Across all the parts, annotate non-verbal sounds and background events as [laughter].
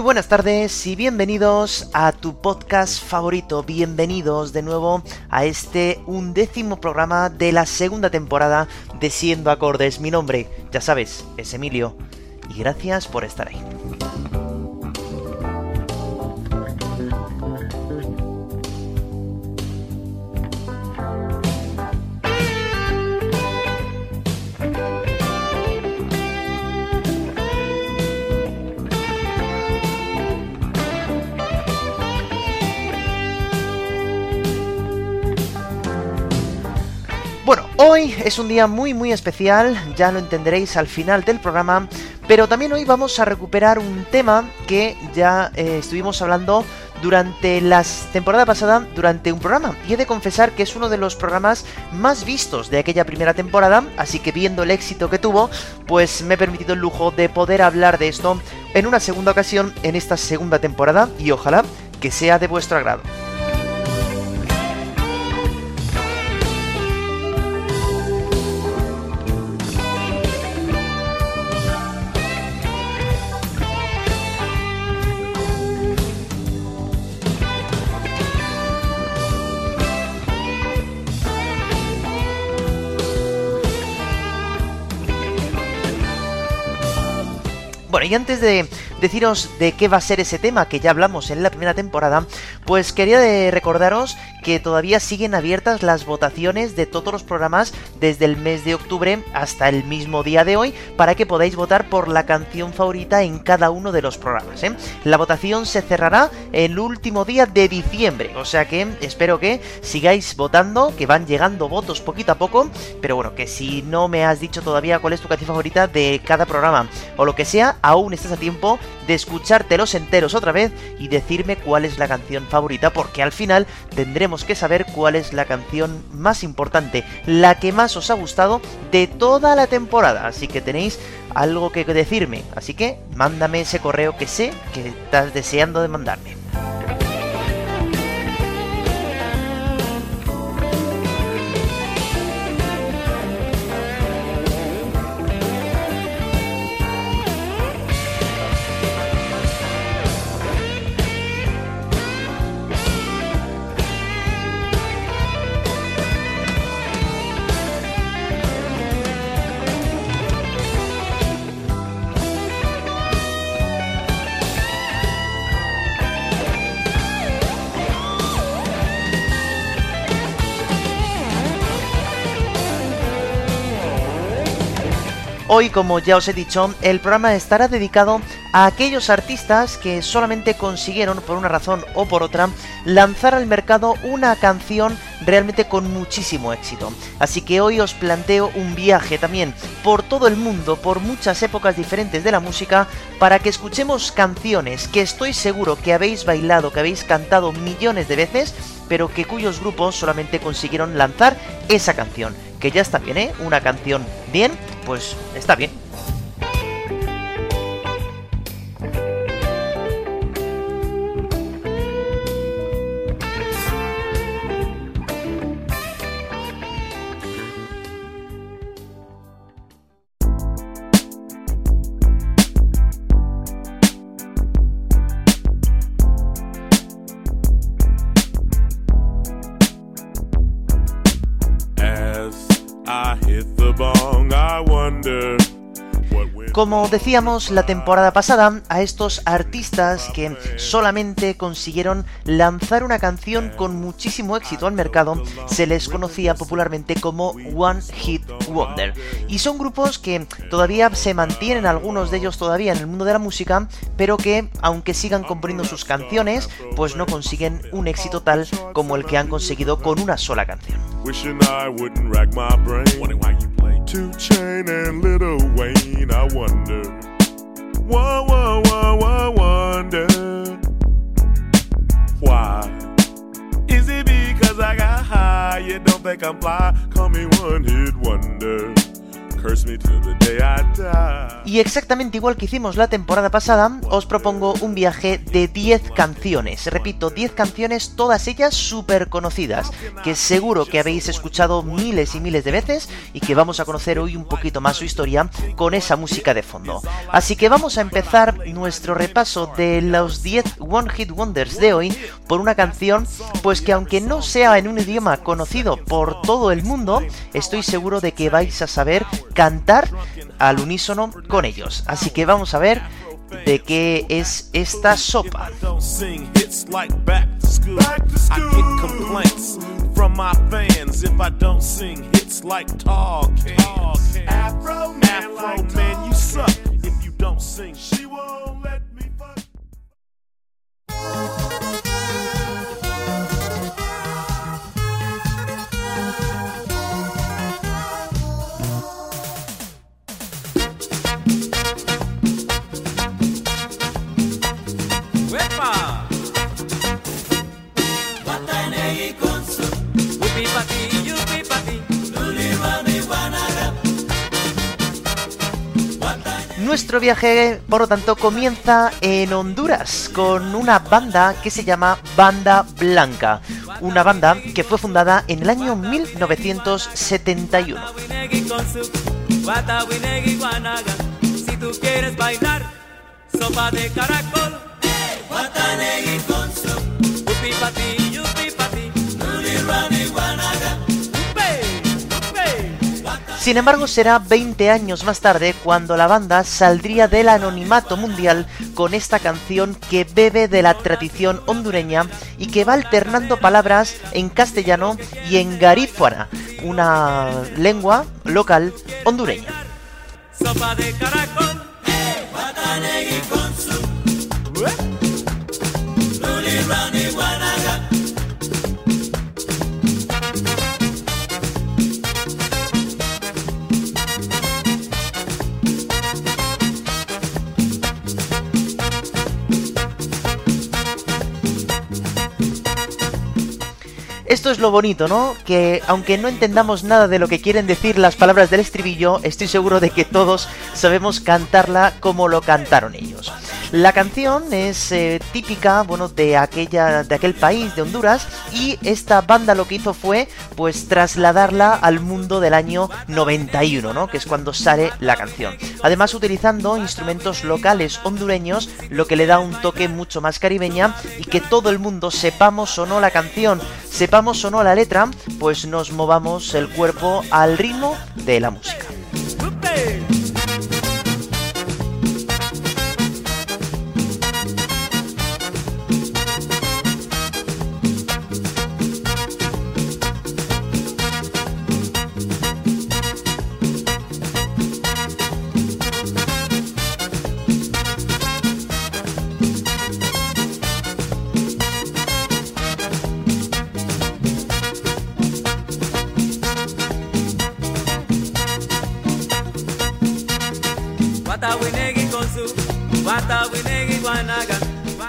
Muy buenas tardes y bienvenidos a tu podcast favorito. Bienvenidos de nuevo a este undécimo programa de la segunda temporada de Siendo Acordes. Mi nombre, ya sabes, es Emilio y gracias por estar ahí. Hoy es un día muy muy especial, ya lo entenderéis al final del programa, pero también hoy vamos a recuperar un tema que ya eh, estuvimos hablando durante la temporada pasada, durante un programa, y he de confesar que es uno de los programas más vistos de aquella primera temporada, así que viendo el éxito que tuvo, pues me he permitido el lujo de poder hablar de esto en una segunda ocasión en esta segunda temporada, y ojalá que sea de vuestro agrado. Y antes de deciros de qué va a ser ese tema que ya hablamos en la primera temporada, pues quería recordaros que todavía siguen abiertas las votaciones de todos los programas desde el mes de octubre hasta el mismo día de hoy para que podáis votar por la canción favorita en cada uno de los programas. ¿eh? La votación se cerrará el último día de diciembre, o sea que espero que sigáis votando, que van llegando votos poquito a poco, pero bueno, que si no me has dicho todavía cuál es tu canción favorita de cada programa o lo que sea, aún estás a tiempo de escuchártelos enteros otra vez y decirme cuál es la canción favorita, porque al final tendremos que saber cuál es la canción más importante, la que más os ha gustado de toda la temporada. Así que tenéis algo que decirme, así que mándame ese correo que sé que estás deseando de mandarme. Hoy, como ya os he dicho, el programa estará dedicado a aquellos artistas que solamente consiguieron, por una razón o por otra, lanzar al mercado una canción realmente con muchísimo éxito. Así que hoy os planteo un viaje también por todo el mundo, por muchas épocas diferentes de la música, para que escuchemos canciones que estoy seguro que habéis bailado, que habéis cantado millones de veces, pero que cuyos grupos solamente consiguieron lanzar esa canción. Que ya está bien, ¿eh? Una canción bien, pues está bien. Como decíamos la temporada pasada, a estos artistas que solamente consiguieron lanzar una canción con muchísimo éxito al mercado, se les conocía popularmente como One Hit Wonder. Y son grupos que todavía se mantienen, algunos de ellos todavía en el mundo de la música, pero que, aunque sigan componiendo sus canciones, pues no consiguen un éxito tal como el que han conseguido con una sola canción. wonder. Why, why, why, why wonder? Why? Is it because I got high? You don't think I'm fly? Call me one hit wonder. Y exactamente igual que hicimos la temporada pasada, os propongo un viaje de 10 canciones. Repito, 10 canciones, todas ellas súper conocidas, que seguro que habéis escuchado miles y miles de veces y que vamos a conocer hoy un poquito más su historia con esa música de fondo. Así que vamos a empezar nuestro repaso de los 10 One Hit Wonders de hoy por una canción, pues que aunque no sea en un idioma conocido por todo el mundo, estoy seguro de que vais a saber cantar al unísono con ellos. Así que vamos a ver de qué es esta sopa. From my fans. If I Nuestro viaje, por lo tanto, comienza en Honduras con una banda que se llama Banda Blanca, una banda que fue fundada en el año 1971. Si tú quieres bailar, sopa de caracol, Sin embargo, será 20 años más tarde cuando la banda saldría del anonimato mundial con esta canción que bebe de la tradición hondureña y que va alternando palabras en castellano y en garífuana, una lengua local hondureña. Esto es lo bonito, ¿no? Que aunque no entendamos nada de lo que quieren decir las palabras del estribillo, estoy seguro de que todos sabemos cantarla como lo cantaron ellos. La canción es eh, típica, bueno, de aquella, de aquel país, de Honduras, y esta banda lo que hizo fue, pues, trasladarla al mundo del año 91, ¿no? Que es cuando sale la canción. Además, utilizando instrumentos locales hondureños, lo que le da un toque mucho más caribeña y que todo el mundo sepamos o no la canción, sepamos o no la letra, pues nos movamos el cuerpo al ritmo de la música.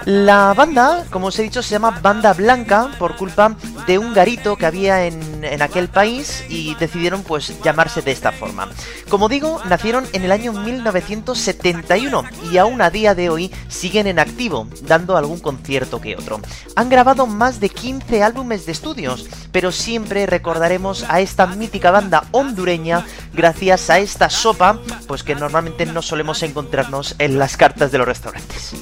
La banda, como os he dicho, se llama Banda Blanca por culpa de un garito que había en, en, aquel país y decidieron pues llamarse de esta forma. Como digo, nacieron en el año 1971 y aún a día de hoy siguen en activo, dando algún concierto que otro. Han grabado más de 15 álbumes de estudios, pero siempre recordaremos a esta mítica banda hondureña gracias a esta sopa, pues que normalmente no solemos encontrarnos en las cartas de los restaurantes.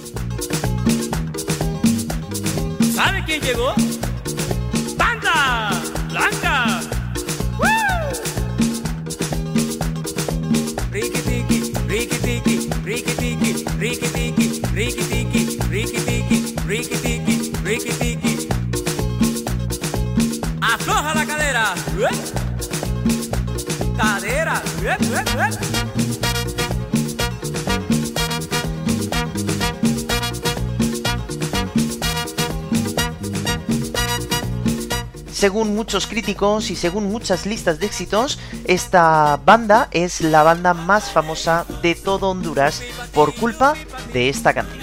¿Sabe quién llegó? Afloja la cadera. Cadera. Según muchos críticos y según muchas listas de éxitos, esta banda es la banda más famosa de todo Honduras por culpa de esta canción.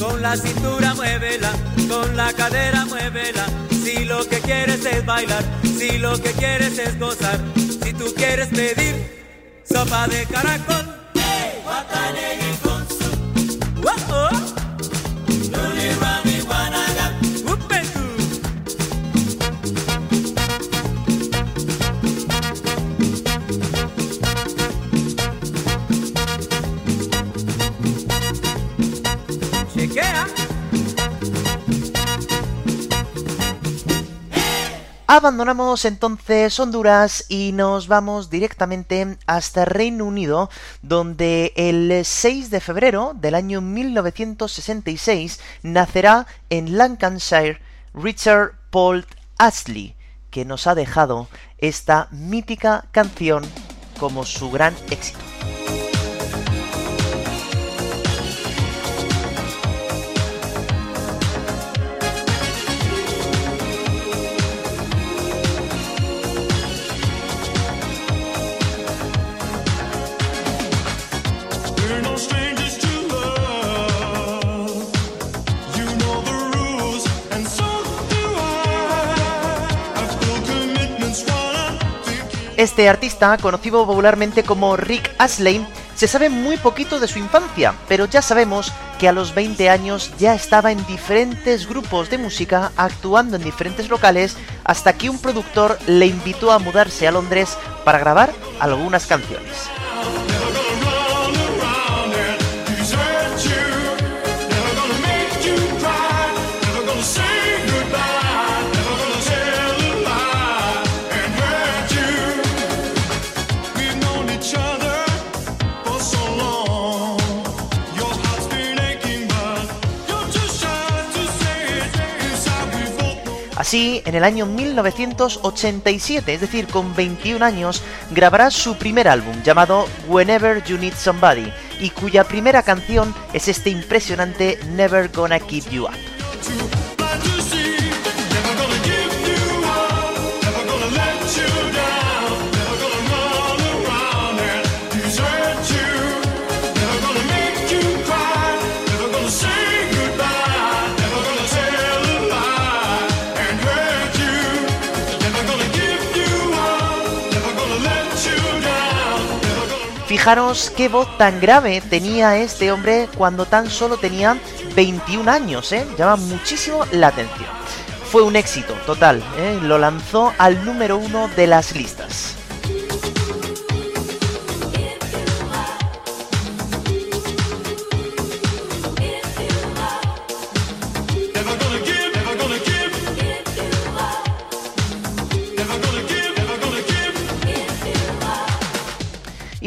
Con la cintura muévela, con la cadera muévela. Si lo que quieres es bailar, si lo que quieres es gozar, si tú quieres pedir sopa de caracol. Hey, Abandonamos entonces Honduras y nos vamos directamente hasta Reino Unido, donde el 6 de febrero del año 1966 nacerá en Lancashire Richard Paul Astley, que nos ha dejado esta mítica canción como su gran éxito. Este artista, conocido popularmente como Rick Astley, se sabe muy poquito de su infancia, pero ya sabemos que a los 20 años ya estaba en diferentes grupos de música, actuando en diferentes locales, hasta que un productor le invitó a mudarse a Londres para grabar algunas canciones. Así, en el año 1987, es decir, con 21 años, grabará su primer álbum llamado Whenever You Need Somebody, y cuya primera canción es este impresionante Never Gonna Keep You Up. Fijaros qué voz tan grave tenía este hombre cuando tan solo tenía 21 años, ¿eh? Llama muchísimo la atención. Fue un éxito total, ¿eh? Lo lanzó al número uno de las listas.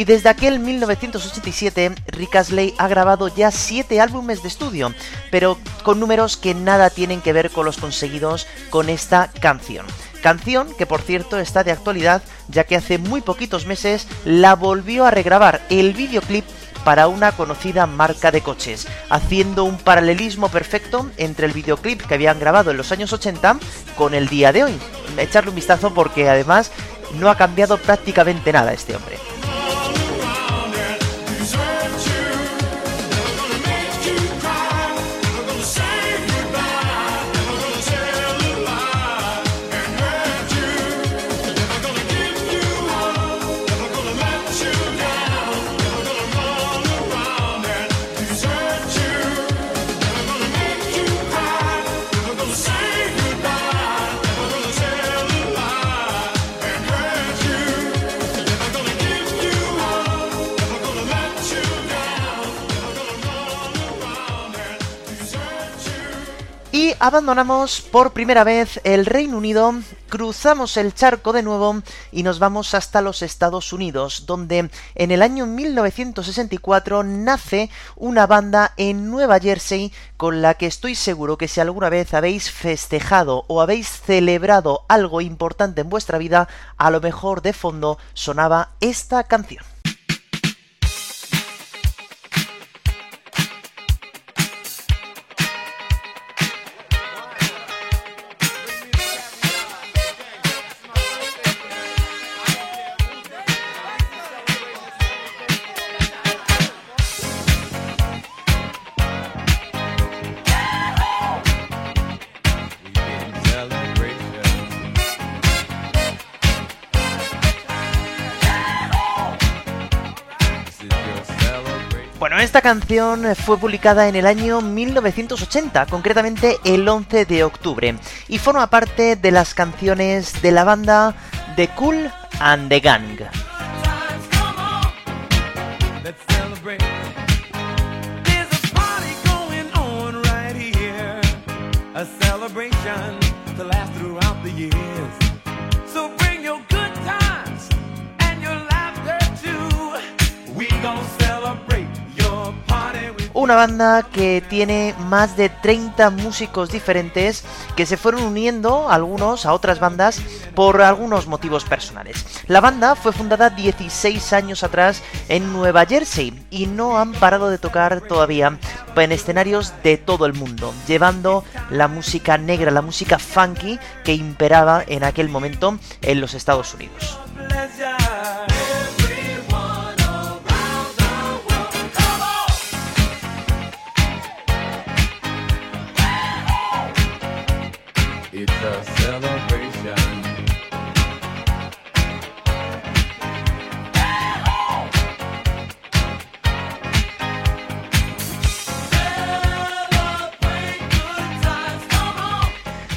Y desde aquel 1987, Rick Astley ha grabado ya 7 álbumes de estudio, pero con números que nada tienen que ver con los conseguidos con esta canción. Canción que por cierto está de actualidad, ya que hace muy poquitos meses la volvió a regrabar el videoclip para una conocida marca de coches, haciendo un paralelismo perfecto entre el videoclip que habían grabado en los años 80 con el día de hoy. Echarle un vistazo porque además no ha cambiado prácticamente nada este hombre. Abandonamos por primera vez el Reino Unido, cruzamos el charco de nuevo y nos vamos hasta los Estados Unidos, donde en el año 1964 nace una banda en Nueva Jersey con la que estoy seguro que si alguna vez habéis festejado o habéis celebrado algo importante en vuestra vida, a lo mejor de fondo sonaba esta canción. Esta canción fue publicada en el año 1980, concretamente el 11 de octubre, y forma parte de las canciones de la banda The Cool and the Gang. Una banda que tiene más de 30 músicos diferentes que se fueron uniendo algunos a otras bandas por algunos motivos personales. La banda fue fundada 16 años atrás en Nueva Jersey y no han parado de tocar todavía en escenarios de todo el mundo, llevando la música negra, la música funky que imperaba en aquel momento en los Estados Unidos.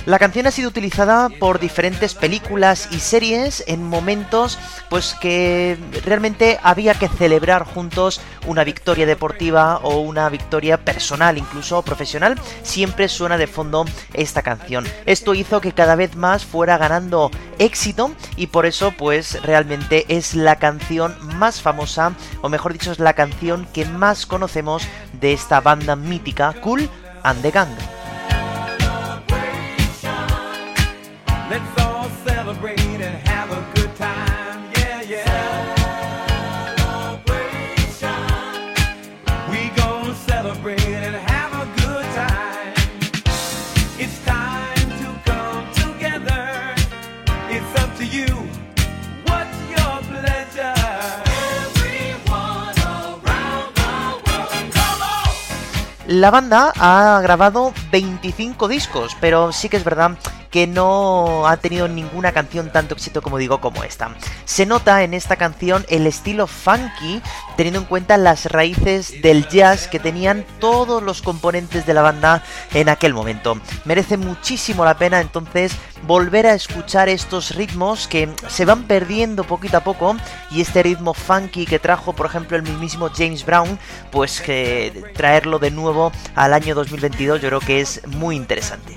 La canción ha sido utilizada por diferentes películas y series en momentos pues que realmente había que celebrar juntos una victoria deportiva o una victoria personal, incluso profesional. Siempre suena de fondo esta canción. Esto hizo que cada vez más fuera ganando éxito y por eso pues realmente es la canción más famosa o mejor dicho es la canción que más conocemos de esta banda mítica Cool and the Gang. La banda ha grabado 25 discos, pero sí que es verdad que no ha tenido ninguna canción tanto éxito como digo como esta. Se nota en esta canción el estilo funky, teniendo en cuenta las raíces del jazz que tenían todos los componentes de la banda en aquel momento. Merece muchísimo la pena entonces volver a escuchar estos ritmos que se van perdiendo poquito a poco y este ritmo funky que trajo por ejemplo el mismísimo James Brown, pues que traerlo de nuevo al año 2022 yo creo que es muy interesante.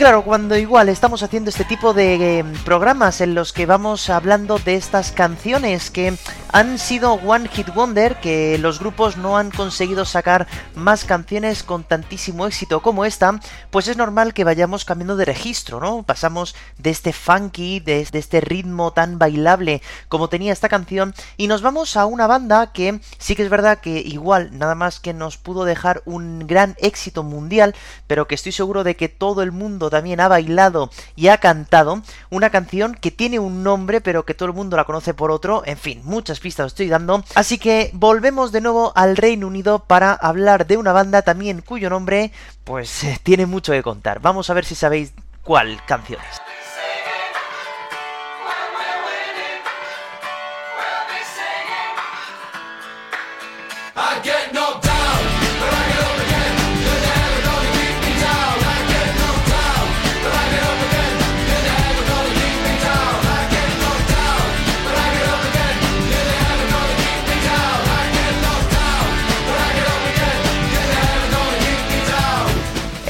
Claro, cuando igual estamos haciendo este tipo de eh, programas en los que vamos hablando de estas canciones que han sido One Hit Wonder, que los grupos no han conseguido sacar más canciones con tantísimo éxito como esta, pues es normal que vayamos cambiando de registro, ¿no? Pasamos de este funky, de, de este ritmo tan bailable como tenía esta canción, y nos vamos a una banda que sí que es verdad que igual nada más que nos pudo dejar un gran éxito mundial, pero que estoy seguro de que todo el mundo también ha bailado y ha cantado una canción que tiene un nombre pero que todo el mundo la conoce por otro, en fin, muchas pistas os estoy dando, así que volvemos de nuevo al Reino Unido para hablar de una banda también cuyo nombre pues eh, tiene mucho que contar. Vamos a ver si sabéis cuál canción es.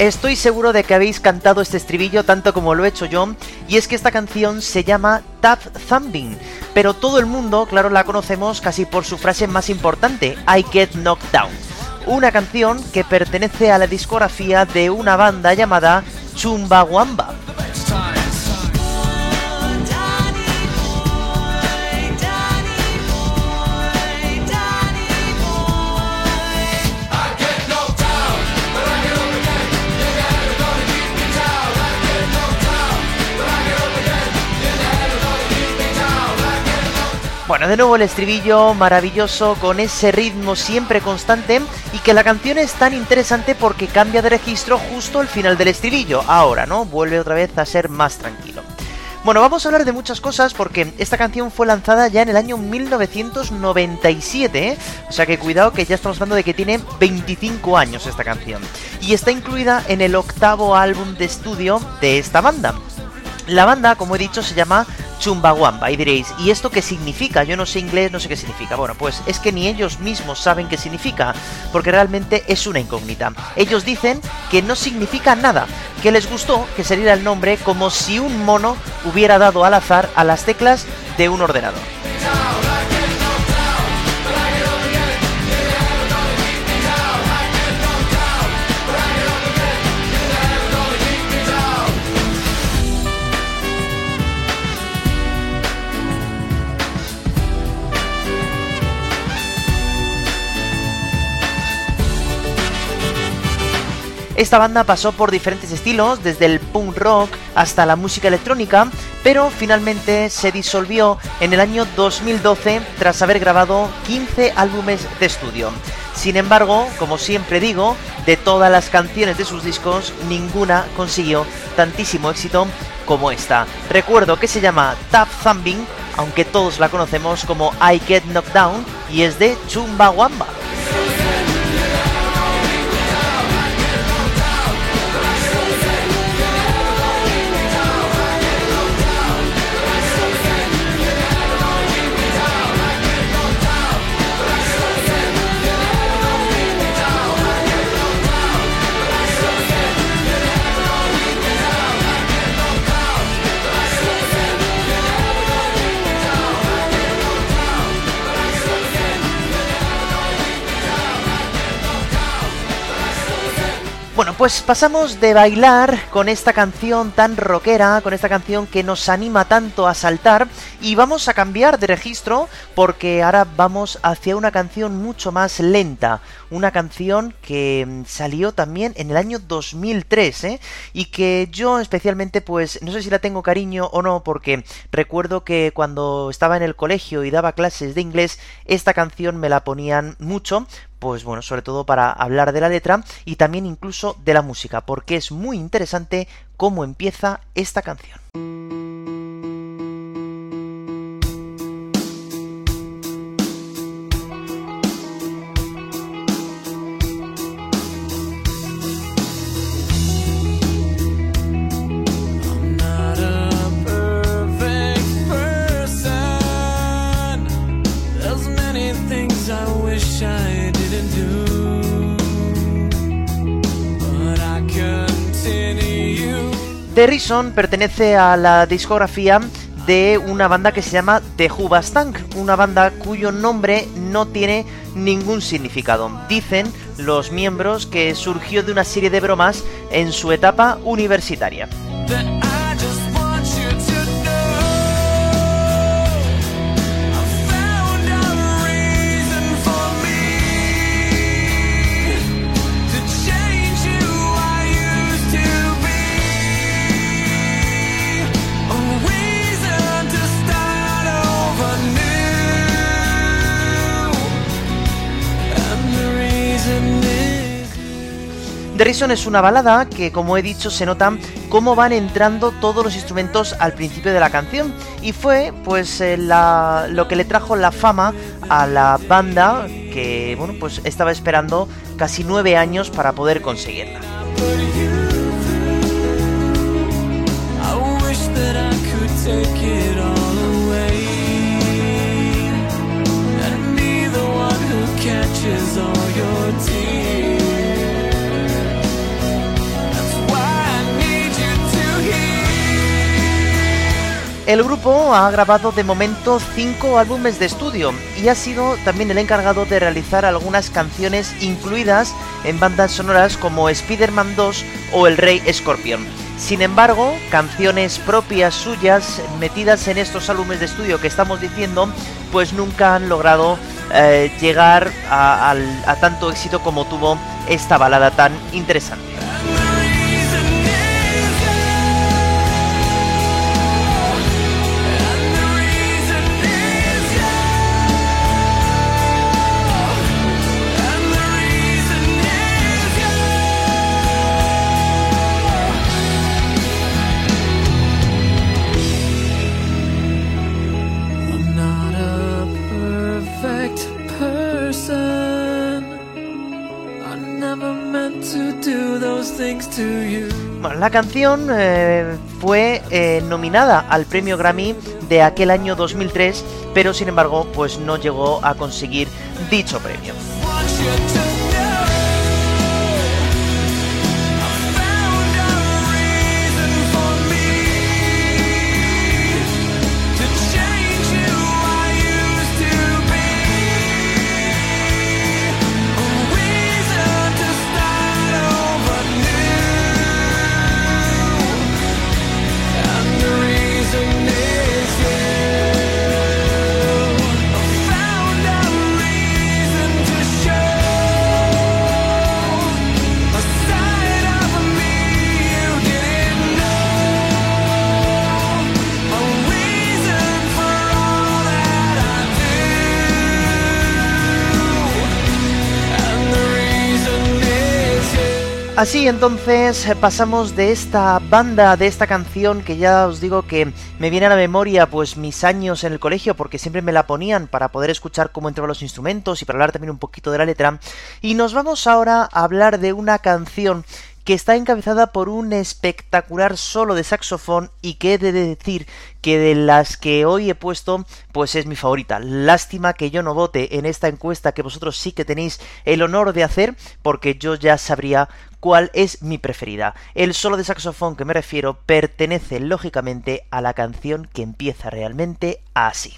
Estoy seguro de que habéis cantado este estribillo tanto como lo he hecho yo, y es que esta canción se llama Tap Thumping, pero todo el mundo, claro, la conocemos casi por su frase más importante, I Get Knocked Down. Una canción que pertenece a la discografía de una banda llamada Chumbawamba. Bueno, de nuevo el estribillo maravilloso con ese ritmo siempre constante y que la canción es tan interesante porque cambia de registro justo al final del estribillo. Ahora, ¿no? Vuelve otra vez a ser más tranquilo. Bueno, vamos a hablar de muchas cosas porque esta canción fue lanzada ya en el año 1997, ¿eh? o sea que cuidado que ya estamos hablando de que tiene 25 años esta canción. Y está incluida en el octavo álbum de estudio de esta banda. La banda, como he dicho, se llama Chumbawamba. Y diréis, ¿y esto qué significa? Yo no sé inglés, no sé qué significa. Bueno, pues es que ni ellos mismos saben qué significa, porque realmente es una incógnita. Ellos dicen que no significa nada, que les gustó que saliera el nombre como si un mono hubiera dado al azar a las teclas de un ordenador. Esta banda pasó por diferentes estilos, desde el punk rock hasta la música electrónica, pero finalmente se disolvió en el año 2012 tras haber grabado 15 álbumes de estudio. Sin embargo, como siempre digo, de todas las canciones de sus discos, ninguna consiguió tantísimo éxito como esta. Recuerdo que se llama Tap Thumping, aunque todos la conocemos como I Get Knocked Down, y es de Chumbawamba. Pues pasamos de bailar con esta canción tan rockera, con esta canción que nos anima tanto a saltar, y vamos a cambiar de registro porque ahora vamos hacia una canción mucho más lenta, una canción que mm, salió también en el año 2003, ¿eh? y que yo especialmente pues no sé si la tengo cariño o no porque recuerdo que cuando estaba en el colegio y daba clases de inglés, esta canción me la ponían mucho pues bueno, sobre todo para hablar de la letra y también incluso de la música, porque es muy interesante cómo empieza esta canción. The Reason pertenece a la discografía de una banda que se llama The Hubastank, una banda cuyo nombre no tiene ningún significado. Dicen los miembros que surgió de una serie de bromas en su etapa universitaria. The Reason es una balada que, como he dicho, se nota cómo van entrando todos los instrumentos al principio de la canción. Y fue, pues, eh, lo que le trajo la fama a la banda que, bueno, pues estaba esperando casi nueve años para poder conseguirla. El grupo ha grabado de momento cinco álbumes de estudio y ha sido también el encargado de realizar algunas canciones incluidas en bandas sonoras como Spider-Man 2 o El Rey Escorpión. Sin embargo, canciones propias suyas metidas en estos álbumes de estudio que estamos diciendo, pues nunca han logrado eh, llegar a tanto éxito como tuvo esta balada tan interesante. La canción eh, fue eh, nominada al premio Grammy de aquel año 2003, pero sin embargo, pues no llegó a conseguir dicho premio. Así entonces eh, pasamos de esta banda, de esta canción que ya os digo que me viene a la memoria pues mis años en el colegio porque siempre me la ponían para poder escuchar cómo entraban los instrumentos y para hablar también un poquito de la letra. Y nos vamos ahora a hablar de una canción que está encabezada por un espectacular solo de saxofón y que he de decir que de las que hoy he puesto pues es mi favorita. Lástima que yo no vote en esta encuesta que vosotros sí que tenéis el honor de hacer porque yo ya sabría cuál es mi preferida. El solo de saxofón que me refiero pertenece lógicamente a la canción que empieza realmente así.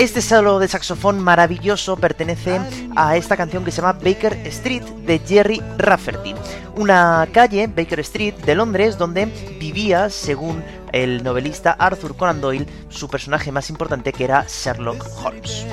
Este solo de saxofón maravilloso pertenece a esta canción que se llama Baker Street de Jerry Rafferty, una calle, Baker Street, de Londres, donde vivía, según el novelista Arthur Conan Doyle, su personaje más importante que era Sherlock Holmes.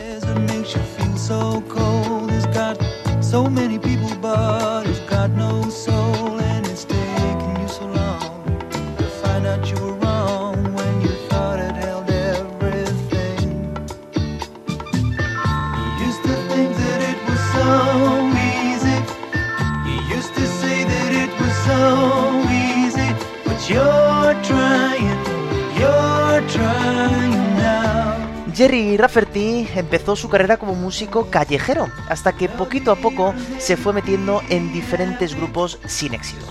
Jerry Rafferty empezó su carrera como músico callejero, hasta que poquito a poco se fue metiendo en diferentes grupos sin éxito.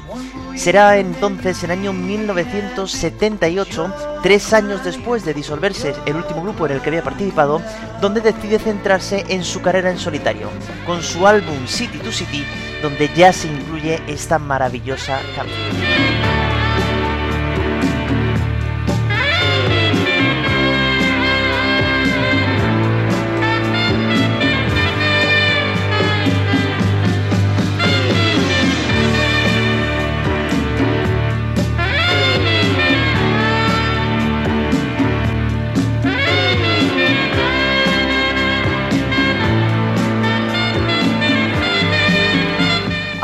Será entonces en año 1978, tres años después de disolverse el último grupo en el que había participado, donde decide centrarse en su carrera en solitario, con su álbum City to City, donde ya se incluye esta maravillosa canción.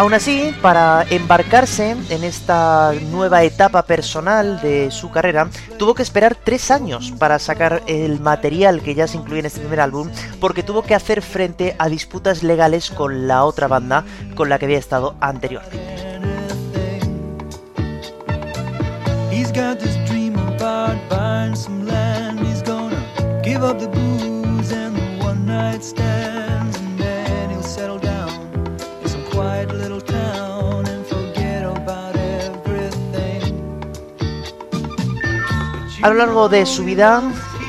Aún así, para embarcarse en esta nueva etapa personal de su carrera, tuvo que esperar tres años para sacar el material que ya se incluye en este primer álbum, porque tuvo que hacer frente a disputas legales con la otra banda con la que había estado anteriormente. A lo largo de su vida,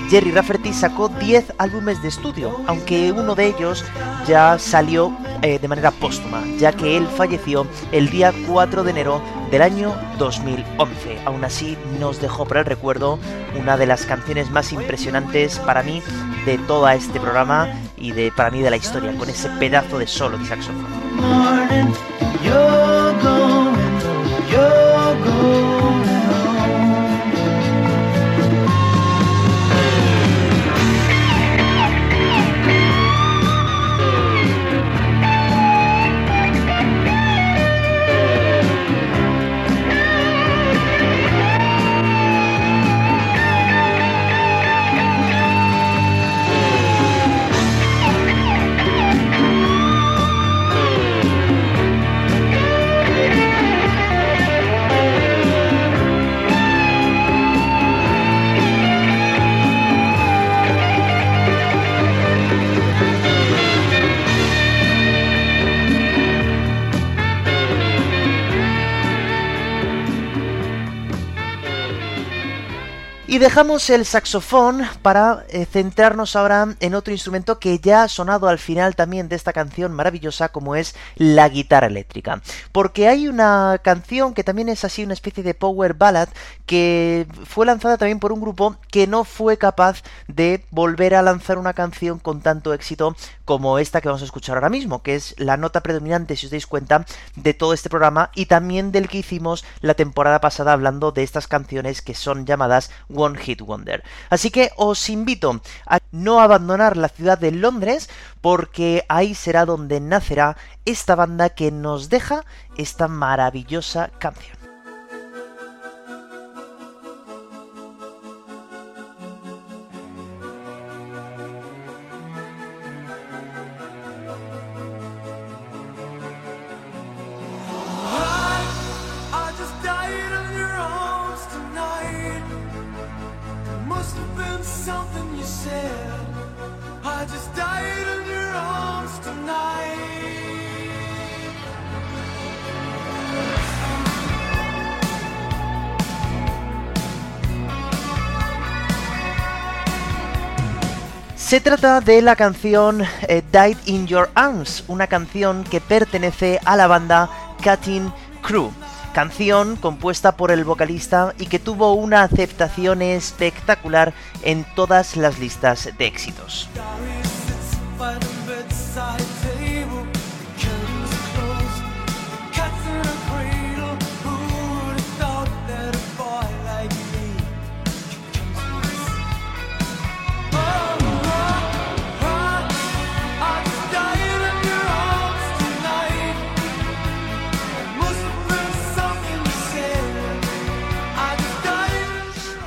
Jerry Rafferty sacó 10 álbumes de estudio, aunque uno de ellos ya salió eh, de manera póstuma, ya que él falleció el día 4 de enero del año 2011. Aún así, nos dejó para el recuerdo una de las canciones más impresionantes para mí de todo este programa y de para mí de la historia, con ese pedazo de solo de saxofón. Y dejamos el saxofón para eh, centrarnos ahora en otro instrumento que ya ha sonado al final también de esta canción maravillosa como es la guitarra eléctrica. Porque hay una canción que también es así una especie de power ballad que fue lanzada también por un grupo que no fue capaz de volver a lanzar una canción con tanto éxito como esta que vamos a escuchar ahora mismo, que es la nota predominante, si os dais cuenta, de todo este programa y también del que hicimos la temporada pasada hablando de estas canciones que son llamadas One Wonder. Así que os invito a no abandonar la ciudad de Londres porque ahí será donde nacerá esta banda que nos deja esta maravillosa canción. Se trata de la canción eh, Died in Your Arms, una canción que pertenece a la banda Cutting Crew. Canción compuesta por el vocalista y que tuvo una aceptación espectacular en todas las listas de éxitos.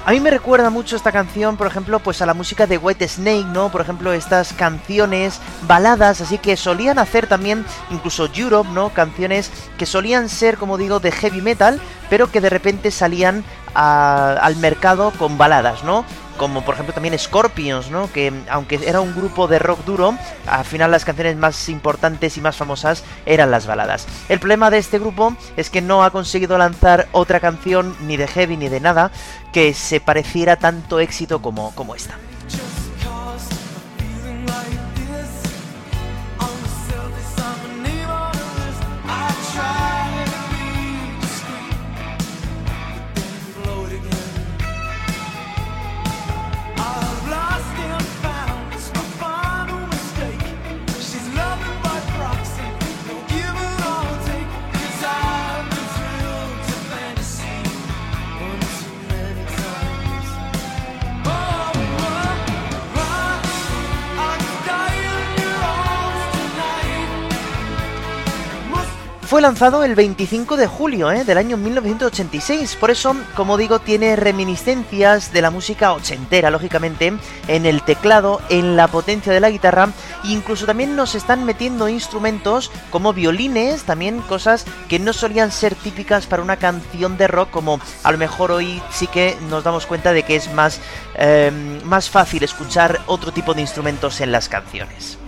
A mí me recuerda mucho esta canción, por ejemplo, pues a la música de White Snake, ¿no? Por ejemplo, estas canciones baladas, así que solían hacer también incluso Europe, ¿no? Canciones que solían ser, como digo, de heavy metal, pero que de repente salían al mercado con baladas, ¿no? Como por ejemplo también Scorpions, ¿no? Que aunque era un grupo de rock duro, al final las canciones más importantes y más famosas eran las baladas. El problema de este grupo es que no ha conseguido lanzar otra canción ni de heavy ni de nada que se pareciera tanto éxito como, como esta. Fue lanzado el 25 de julio ¿eh? del año 1986, por eso, como digo, tiene reminiscencias de la música ochentera, lógicamente, en el teclado, en la potencia de la guitarra, e incluso también nos están metiendo instrumentos como violines, también cosas que no solían ser típicas para una canción de rock, como a lo mejor hoy sí que nos damos cuenta de que es más, eh, más fácil escuchar otro tipo de instrumentos en las canciones.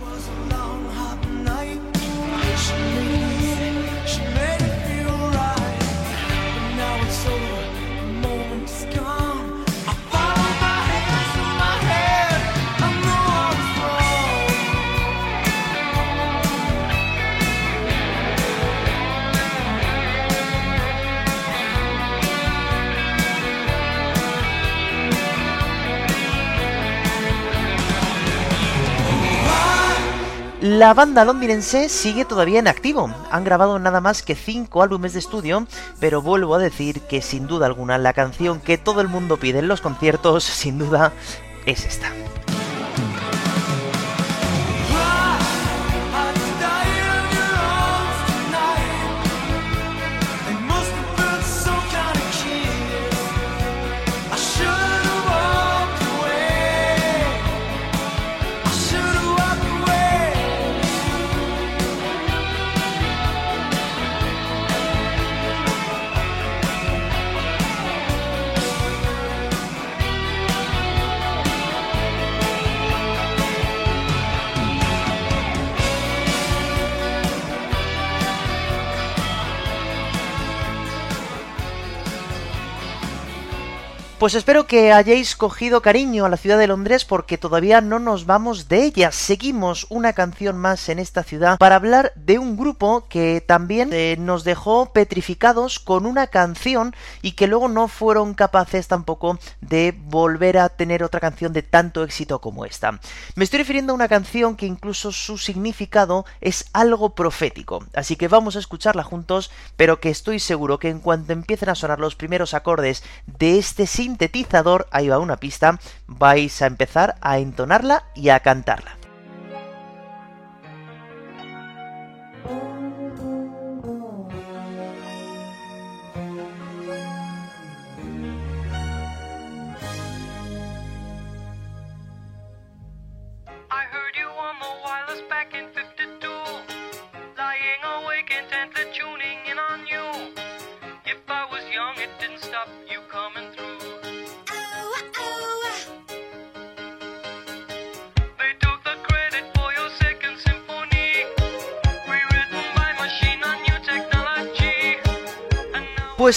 La banda londinense sigue todavía en activo. Han grabado nada más que 5 álbumes de estudio, pero vuelvo a decir que sin duda alguna la canción que todo el mundo pide en los conciertos, sin duda, es esta. Pues espero que hayáis cogido cariño a la ciudad de Londres porque todavía no nos vamos de ella. Seguimos una canción más en esta ciudad para hablar de un grupo que también eh, nos dejó petrificados con una canción y que luego no fueron capaces tampoco de volver a tener otra canción de tanto éxito como esta. Me estoy refiriendo a una canción que incluso su significado es algo profético. Así que vamos a escucharla juntos, pero que estoy seguro que en cuanto empiecen a sonar los primeros acordes de este sintetizador, ahí va una pista, vais a empezar a entonarla y a cantarla.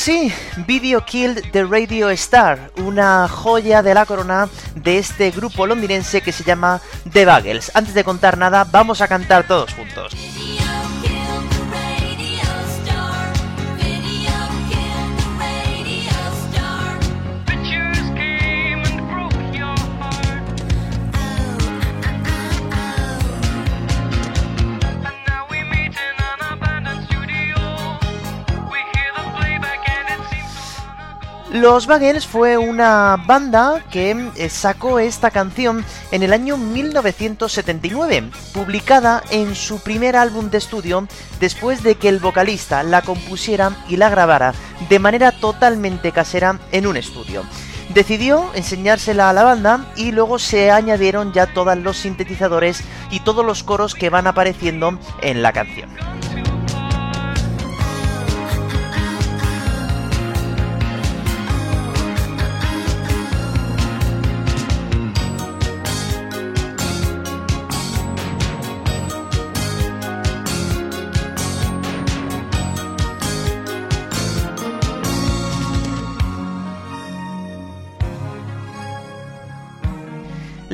Sí, Video Killed the Radio Star, una joya de la corona de este grupo londinense que se llama The Bagels. Antes de contar nada, vamos a cantar todos juntos. Los Bagels fue una banda que eh, sacó esta canción en el año 1979, publicada en su primer álbum de estudio después de que el vocalista la compusiera y la grabara de manera totalmente casera en un estudio. Decidió enseñársela a la banda y luego se añadieron ya todos los sintetizadores y todos los coros que van apareciendo en la canción.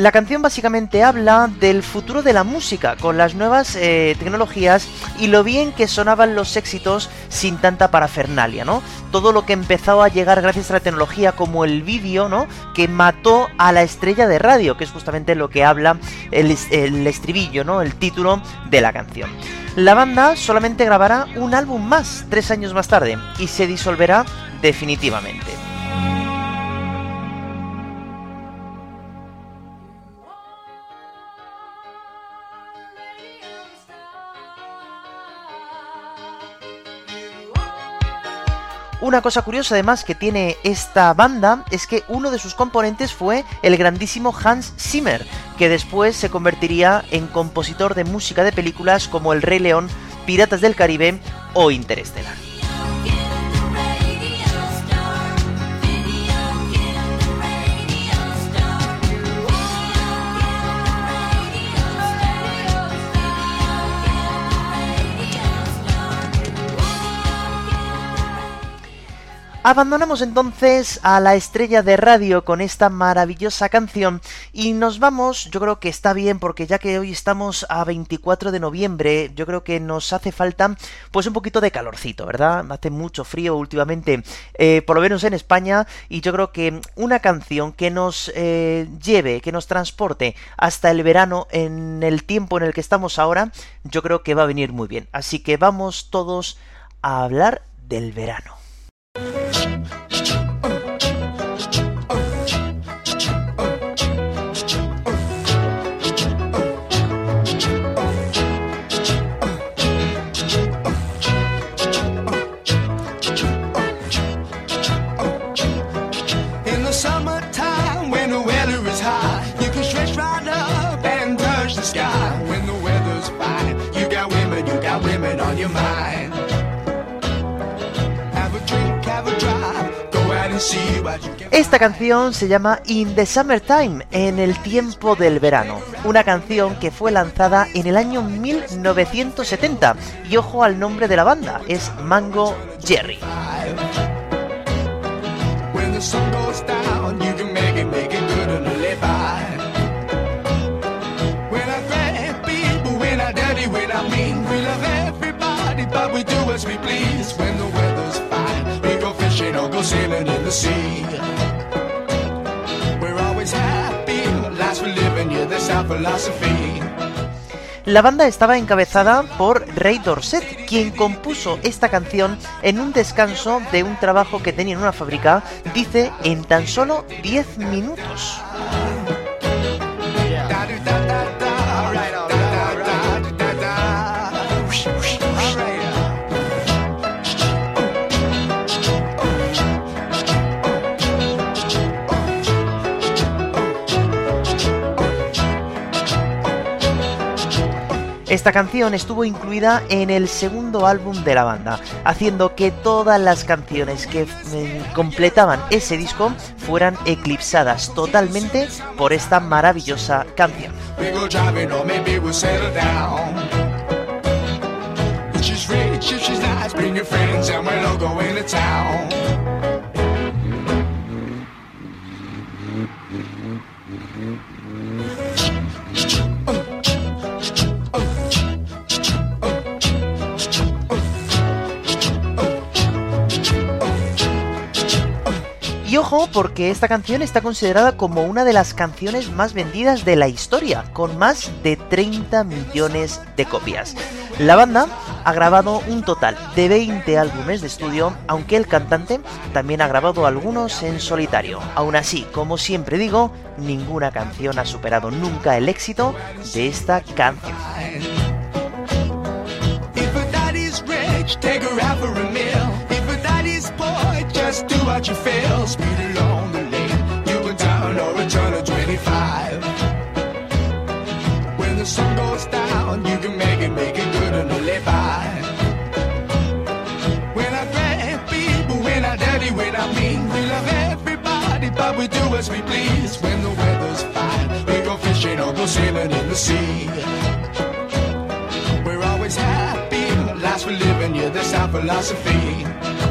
La canción básicamente habla del futuro de la música con las nuevas eh, tecnologías y lo bien que sonaban los éxitos sin tanta parafernalia, ¿no? Todo lo que empezó a llegar gracias a la tecnología como el vídeo, ¿no? Que mató a la estrella de radio, que es justamente lo que habla el, el estribillo, ¿no? El título de la canción. La banda solamente grabará un álbum más tres años más tarde y se disolverá definitivamente. Una cosa curiosa además que tiene esta banda es que uno de sus componentes fue el grandísimo Hans Zimmer, que después se convertiría en compositor de música de películas como El Rey León, Piratas del Caribe o Interestelar. Abandonamos entonces a la estrella de radio con esta maravillosa canción y nos vamos, yo creo que está bien porque ya que hoy estamos a 24 de noviembre, yo creo que nos hace falta pues un poquito de calorcito, ¿verdad? Hace mucho frío últimamente, eh, por lo menos en España, y yo creo que una canción que nos eh, lleve, que nos transporte hasta el verano en el tiempo en el que estamos ahora, yo creo que va a venir muy bien. Así que vamos todos a hablar del verano. Esta canción se llama In the Summertime, en el tiempo del verano. Una canción que fue lanzada en el año 1970. Y ojo al nombre de la banda, es Mango Jerry. La banda estaba encabezada por Ray Dorset, quien compuso esta canción en un descanso de un trabajo que tenía en una fábrica, dice, en tan solo 10 minutos. Esta canción estuvo incluida en el segundo álbum de la banda, haciendo que todas las canciones que eh, completaban ese disco fueran eclipsadas totalmente por esta maravillosa canción. Porque esta canción está considerada como una de las canciones más vendidas de la historia, con más de 30 millones de copias. La banda ha grabado un total de 20 álbumes de estudio, aunque el cantante también ha grabado algunos en solitario. Aún así, como siempre digo, ninguna canción ha superado nunca el éxito de esta canción. Just do what you feel. Speed along the lane, you can turn or a turn of 25. When the sun goes down, you can make it, make it good and live by. When I grab people, when I dirty, when I mean, we love everybody, but we do as we please. When the weather's fine, we go fishing or go sailing in the sea. We're always happy, lives we live in, yeah, that's our philosophy.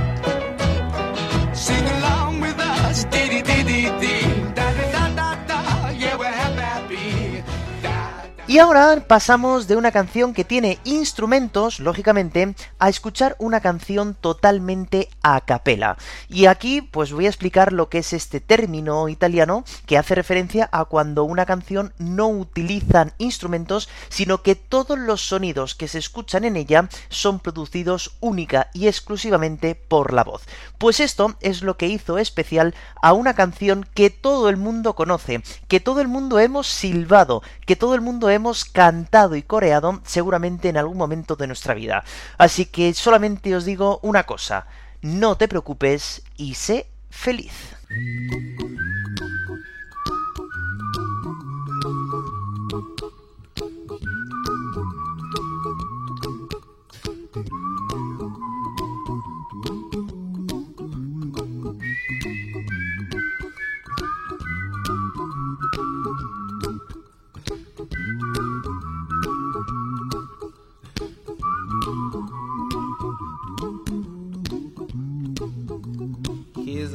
Y ahora pasamos de una canción que tiene instrumentos, lógicamente, a escuchar una canción totalmente a capela. Y aquí pues voy a explicar lo que es este término italiano que hace referencia a cuando una canción no utilizan instrumentos, sino que todos los sonidos que se escuchan en ella son producidos única y exclusivamente por la voz. Pues esto es lo que hizo especial a una canción que todo el mundo conoce, que todo el mundo hemos silbado, que todo el mundo hemos cantado y coreado seguramente en algún momento de nuestra vida. Así que solamente os digo una cosa, No te preocupes y sé feliz.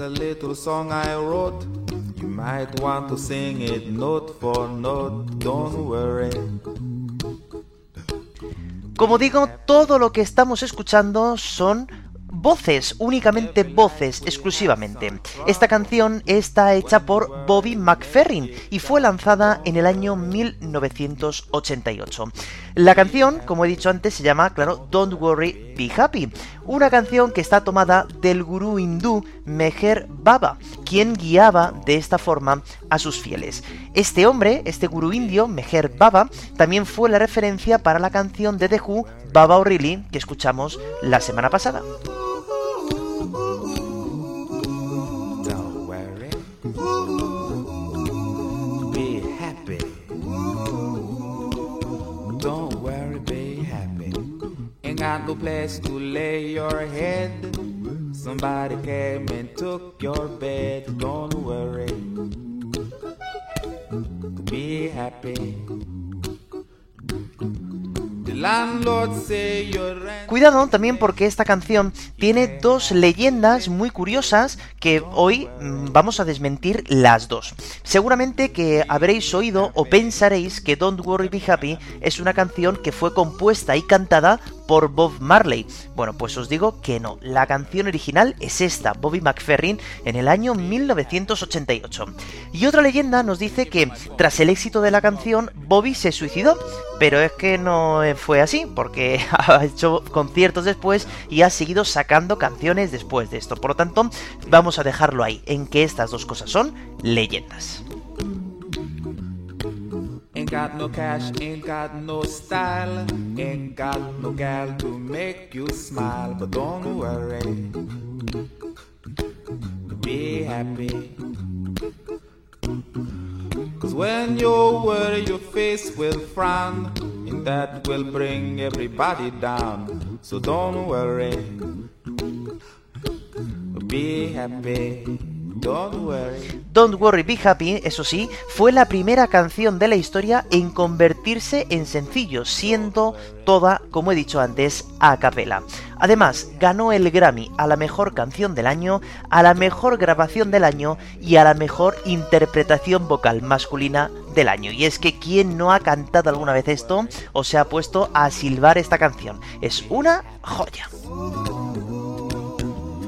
A little song I wrote. You might want to sing it note for note. Don't worry. Como digo, todo lo que estamos escuchando son voces, únicamente voces, exclusivamente. Esta canción está hecha por Bobby McFerrin y fue lanzada en el año 1988. La canción, como he dicho antes, se llama, claro, Don't Worry, Be Happy, una canción que está tomada del gurú hindú Meher Baba, quien guiaba de esta forma a sus fieles. Este hombre, este gurú indio, Meher Baba, también fue la referencia para la canción de The Who, Baba O'Reilly, que escuchamos la semana pasada. Got no place to lay your head. Somebody came and took your bed. Don't worry. Be happy. Cuidado también porque esta canción tiene dos leyendas muy curiosas que hoy mm, vamos a desmentir las dos. Seguramente que habréis oído o pensaréis que Don't Worry Be Happy es una canción que fue compuesta y cantada por Bob Marley. Bueno, pues os digo que no. La canción original es esta, Bobby McFerrin, en el año 1988. Y otra leyenda nos dice que tras el éxito de la canción, Bobby se suicidó. Pero es que no eh, fue así, porque [laughs] ha hecho conciertos después y ha seguido sacando canciones después de esto. Por lo tanto, vamos a dejarlo ahí, en que estas dos cosas son leyendas. Ain't got no cash, ain't got no style, ain't got no gal to make you smile. But don't worry, be happy. Cause when you worry, your face will frown, that will bring everybody down. So don't worry, be happy. Don't worry. Be Happy, eso sí, fue la primera canción de la historia en convertirse en sencillo, siendo toda, como he dicho antes, a capela. Además, ganó el Grammy a la mejor canción del año, a la mejor grabación del año y a la mejor interpretación vocal masculina del año. Y es que quien no ha cantado alguna vez esto o se ha puesto a silbar esta canción. Es una joya.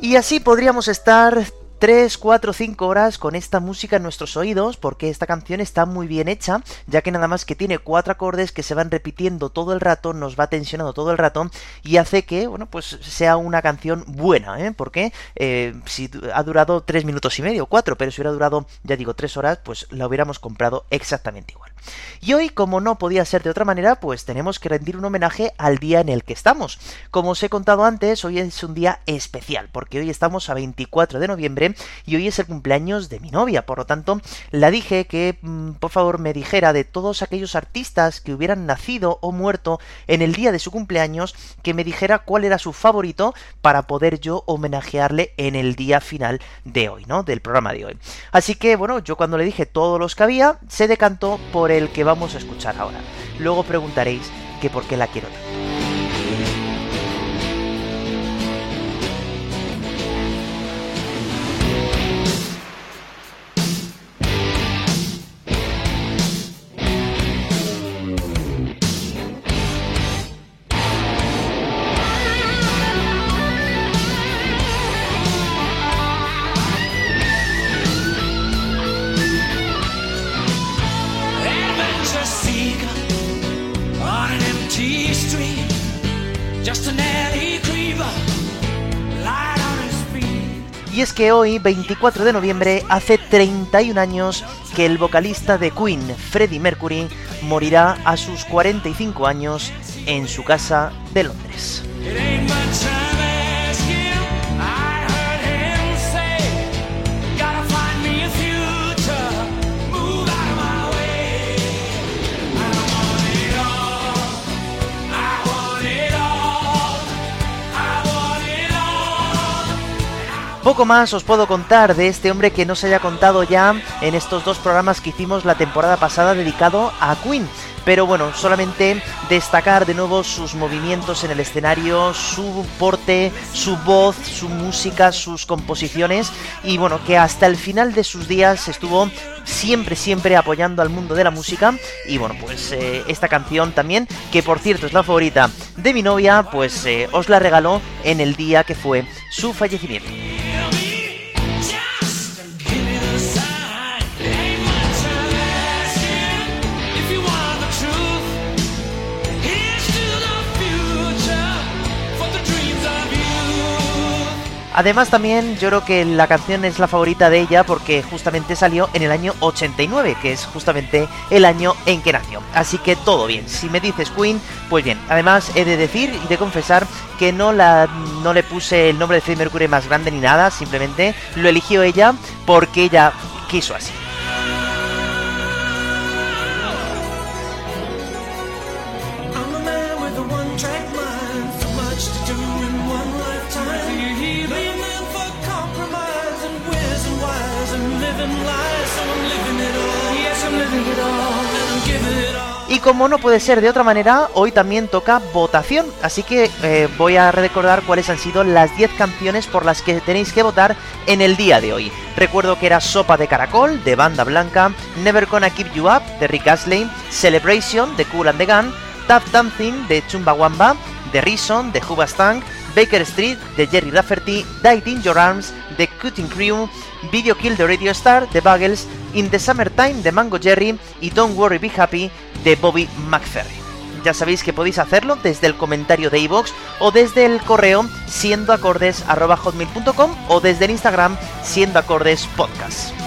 Y así podríamos estar 3, 4, 5 horas con esta música en nuestros oídos, porque esta canción está muy bien hecha, ya que nada más que tiene cuatro acordes que se van repitiendo todo el rato, nos va tensionando todo el rato, y hace que, bueno, pues sea una canción buena, ¿eh? Porque eh, si ha durado 3 minutos y medio, 4, pero si hubiera durado, ya digo, 3 horas, pues la hubiéramos comprado exactamente igual. Y hoy, como no podía ser de otra manera, pues tenemos que rendir un homenaje al día en el que estamos. Como os he contado antes, hoy es un día especial, porque hoy estamos a 24 de noviembre y hoy es el cumpleaños de mi novia. Por lo tanto, la dije que mm, por favor me dijera de todos aquellos artistas que hubieran nacido o muerto en el día de su cumpleaños, que me dijera cuál era su favorito para poder yo homenajearle en el día final de hoy, ¿no? Del programa de hoy. Así que, bueno, yo cuando le dije todos los que había, se decantó el que vamos a escuchar ahora. Luego preguntaréis que por qué la quiero tanto. Hoy, 24 de noviembre, hace 31 años que el vocalista de Queen, Freddie Mercury, morirá a sus 45 años en su casa de Londres. Poco más os puedo contar de este hombre que no se haya contado ya en estos dos programas que hicimos la temporada pasada dedicado a Queen. Pero bueno, solamente destacar de nuevo sus movimientos en el escenario, su porte, su voz, su música, sus composiciones y bueno, que hasta el final de sus días estuvo siempre, siempre apoyando al mundo de la música y bueno, pues eh, esta canción también, que por cierto es la favorita de mi novia, pues eh, os la regaló en el día que fue su fallecimiento. Además también yo creo que la canción es la favorita de ella porque justamente salió en el año 89, que es justamente el año en que nació. Así que todo bien. Si me dices Queen, pues bien. Además he de decir y de confesar que no la no le puse el nombre de Freddie Mercury más grande ni nada, simplemente lo eligió ella porque ella quiso así. Y como no puede ser de otra manera, hoy también toca votación, así que eh, voy a recordar cuáles han sido las 10 canciones por las que tenéis que votar en el día de hoy. Recuerdo que era Sopa de Caracol, de Banda Blanca, Never Gonna Keep You Up, de Rick Astley, Celebration, de Cool and the Gun, Tough Dancing, de Chumbawamba, The Reason, de Hubba Stank, Baker Street, de Jerry Rafferty, Died in Your Arms, de Cutting Crew, Video Kill the Radio Star, de Buggles, In the Summertime, de Mango Jerry y Don't Worry Be Happy, de Bobby McFerrin. Ya sabéis que podéis hacerlo desde el comentario de iVoox o desde el correo siendoacordes.hotmail.com o desde el Instagram siendoacordespodcast.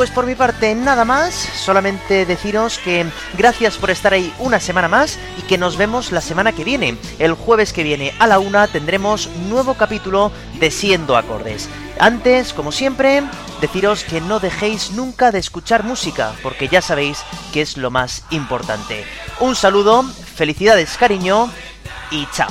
Pues por mi parte nada más, solamente deciros que gracias por estar ahí una semana más y que nos vemos la semana que viene. El jueves que viene a la una tendremos nuevo capítulo de Siendo Acordes. Antes, como siempre, deciros que no dejéis nunca de escuchar música, porque ya sabéis que es lo más importante. Un saludo, felicidades cariño y chao.